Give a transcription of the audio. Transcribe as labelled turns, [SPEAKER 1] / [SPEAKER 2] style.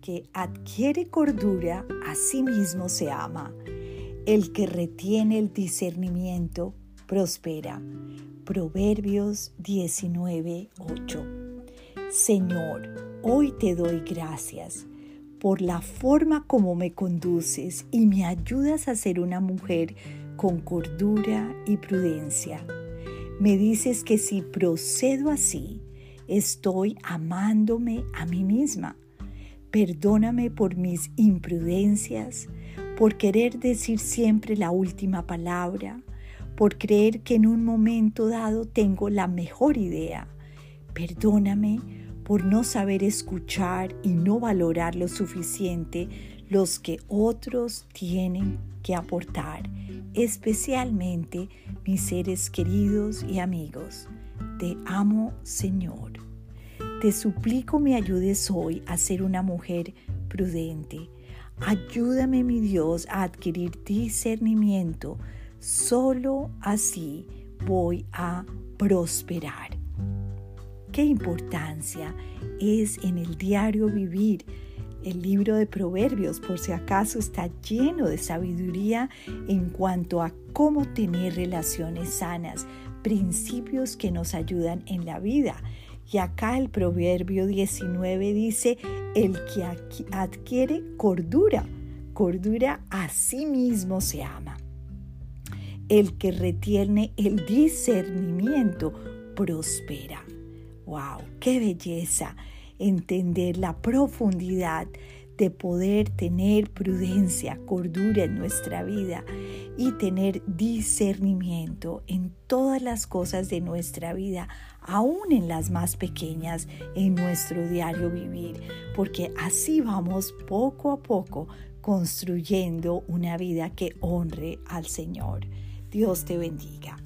[SPEAKER 1] que adquiere cordura a sí mismo se ama. El que retiene el discernimiento prospera. Proverbios 19:8. Señor, hoy te doy gracias por la forma como me conduces y me ayudas a ser una mujer con cordura y prudencia. Me dices que si procedo así, estoy amándome a mí misma. Perdóname por mis imprudencias, por querer decir siempre la última palabra, por creer que en un momento dado tengo la mejor idea. Perdóname por no saber escuchar y no valorar lo suficiente los que otros tienen que aportar, especialmente mis seres queridos y amigos. Te amo, Señor. Te suplico me ayudes hoy a ser una mujer prudente. Ayúdame, mi Dios, a adquirir discernimiento. Solo así voy a prosperar qué importancia es en el diario vivir. El libro de Proverbios, por si acaso, está lleno de sabiduría en cuanto a cómo tener relaciones sanas, principios que nos ayudan en la vida. Y acá el Proverbio 19 dice, el que adquiere cordura, cordura a sí mismo se ama. El que retiene el discernimiento prospera. ¡Wow! ¡Qué belleza! Entender la profundidad de poder tener prudencia, cordura en nuestra vida y tener discernimiento en todas las cosas de nuestra vida, aún en las más pequeñas, en nuestro diario vivir, porque así vamos poco a poco construyendo una vida que honre al Señor. Dios te bendiga.